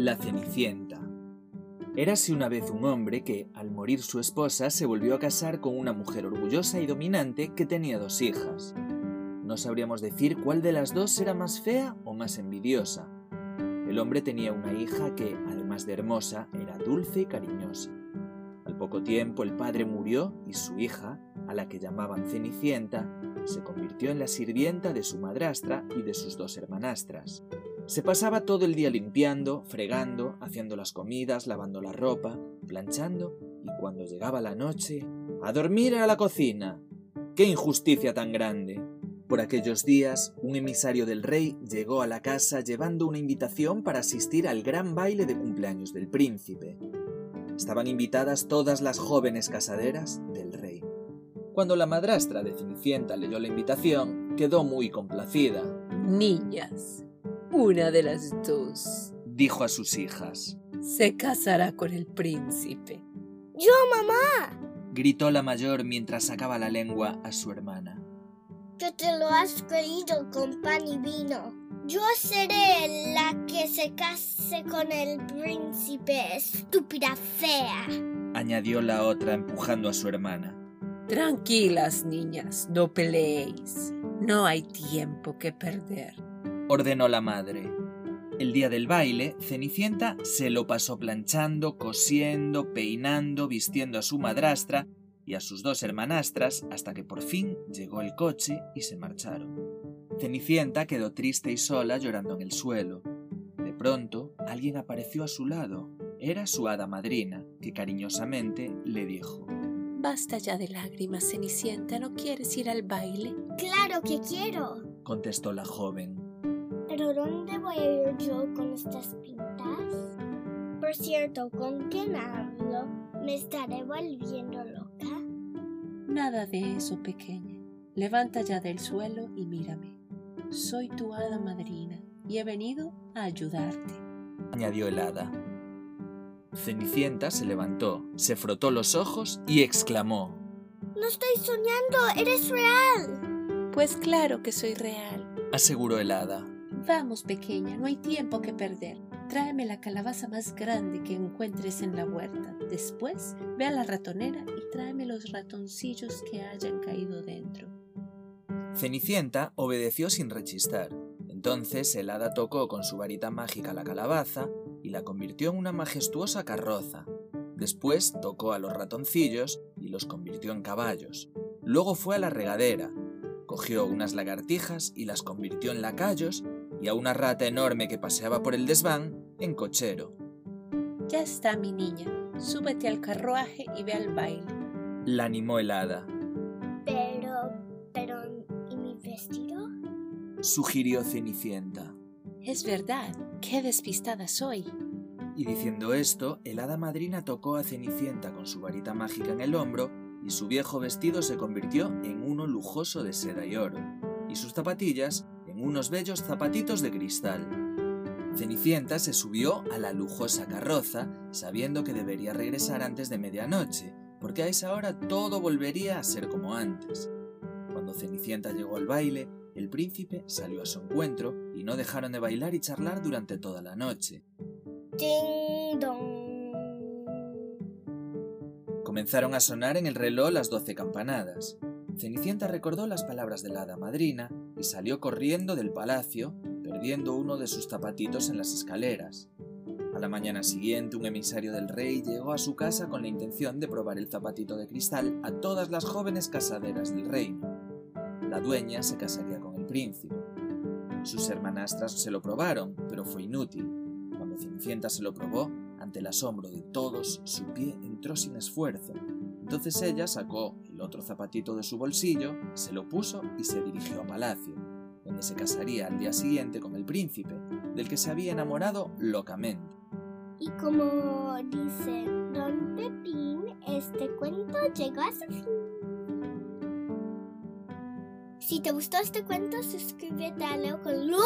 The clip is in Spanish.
La Cenicienta. Érase una vez un hombre que, al morir su esposa, se volvió a casar con una mujer orgullosa y dominante que tenía dos hijas. No sabríamos decir cuál de las dos era más fea o más envidiosa. El hombre tenía una hija que, además de hermosa, era dulce y cariñosa. Al poco tiempo el padre murió y su hija, a la que llamaban Cenicienta, se convirtió en la sirvienta de su madrastra y de sus dos hermanastras. Se pasaba todo el día limpiando, fregando, haciendo las comidas, lavando la ropa, planchando y cuando llegaba la noche, a dormir a la cocina. ¡Qué injusticia tan grande! Por aquellos días, un emisario del rey llegó a la casa llevando una invitación para asistir al gran baile de cumpleaños del príncipe. Estaban invitadas todas las jóvenes casaderas del rey. Cuando la madrastra de Cenicienta leyó la invitación, quedó muy complacida. Niñas, una de las dos Dijo a sus hijas. se casará con el príncipe. ¡Yo, mamá! Gritó la mayor mientras sacaba la lengua a su hermana. Que te lo has creído con pan y vino. Yo seré la que se case con el príncipe, estúpida fea. Añadió la otra empujando a su hermana. Tranquilas, niñas, no peleéis. No hay tiempo que perder. Ordenó la madre. El día del baile, Cenicienta se lo pasó planchando, cosiendo, peinando, vistiendo a su madrastra y a sus dos hermanastras hasta que por fin llegó el coche y se marcharon. Cenicienta quedó triste y sola llorando en el suelo. De pronto, alguien apareció a su lado. Era su hada madrina, que cariñosamente le dijo Basta ya de lágrimas, Cenicienta. ¿No quieres ir al baile? Claro que quiero. contestó la joven. Pero ¿dónde voy a ir yo con estas pintas? Por cierto, ¿con quién hablo? ¿Me estaré volviendo loca? Nada de eso, pequeña. Levanta ya del suelo y mírame. Soy tu hada madrina y he venido a ayudarte. añadió el hada. Cenicienta se levantó, se frotó los ojos y exclamó No estoy soñando, eres real. Pues claro que soy real. aseguró el hada. Vamos, pequeña, no hay tiempo que perder. Tráeme la calabaza más grande que encuentres en la huerta. Después, ve a la ratonera y tráeme los ratoncillos que hayan caído dentro. Cenicienta obedeció sin rechistar. Entonces el hada tocó con su varita mágica la calabaza y la convirtió en una majestuosa carroza. Después tocó a los ratoncillos y los convirtió en caballos. Luego fue a la regadera, cogió unas lagartijas y las convirtió en lacayos y a una rata enorme que paseaba por el desván en cochero. Ya está, mi niña. Súbete al carruaje y ve al baile. La animó el hada. Pero, pero, ¿y mi vestido? Sugirió Cenicienta. Es verdad, qué despistada soy. Y diciendo esto, el hada madrina tocó a Cenicienta con su varita mágica en el hombro y su viejo vestido se convirtió en uno lujoso de seda y oro, y sus zapatillas unos bellos zapatitos de cristal. Cenicienta se subió a la lujosa carroza, sabiendo que debería regresar antes de medianoche, porque a esa hora todo volvería a ser como antes. Cuando Cenicienta llegó al baile, el príncipe salió a su encuentro y no dejaron de bailar y charlar durante toda la noche. Ding dong. Comenzaron a sonar en el reloj las doce campanadas. Cenicienta recordó las palabras de la hada madrina y salió corriendo del palacio, perdiendo uno de sus zapatitos en las escaleras. A la mañana siguiente, un emisario del rey llegó a su casa con la intención de probar el zapatito de cristal a todas las jóvenes casaderas del reino. La dueña se casaría con el príncipe. Sus hermanastras se lo probaron, pero fue inútil. Cuando Cenicienta se lo probó, ante el asombro de todos, su pie entró sin esfuerzo. Entonces ella sacó el otro zapatito de su bolsillo, se lo puso y se dirigió a palacio, donde se casaría al día siguiente con el príncipe, del que se había enamorado locamente. Y como dice Don Pepín, este cuento llegó a su fin. Si te gustó este cuento, suscríbete a Leo con Lu.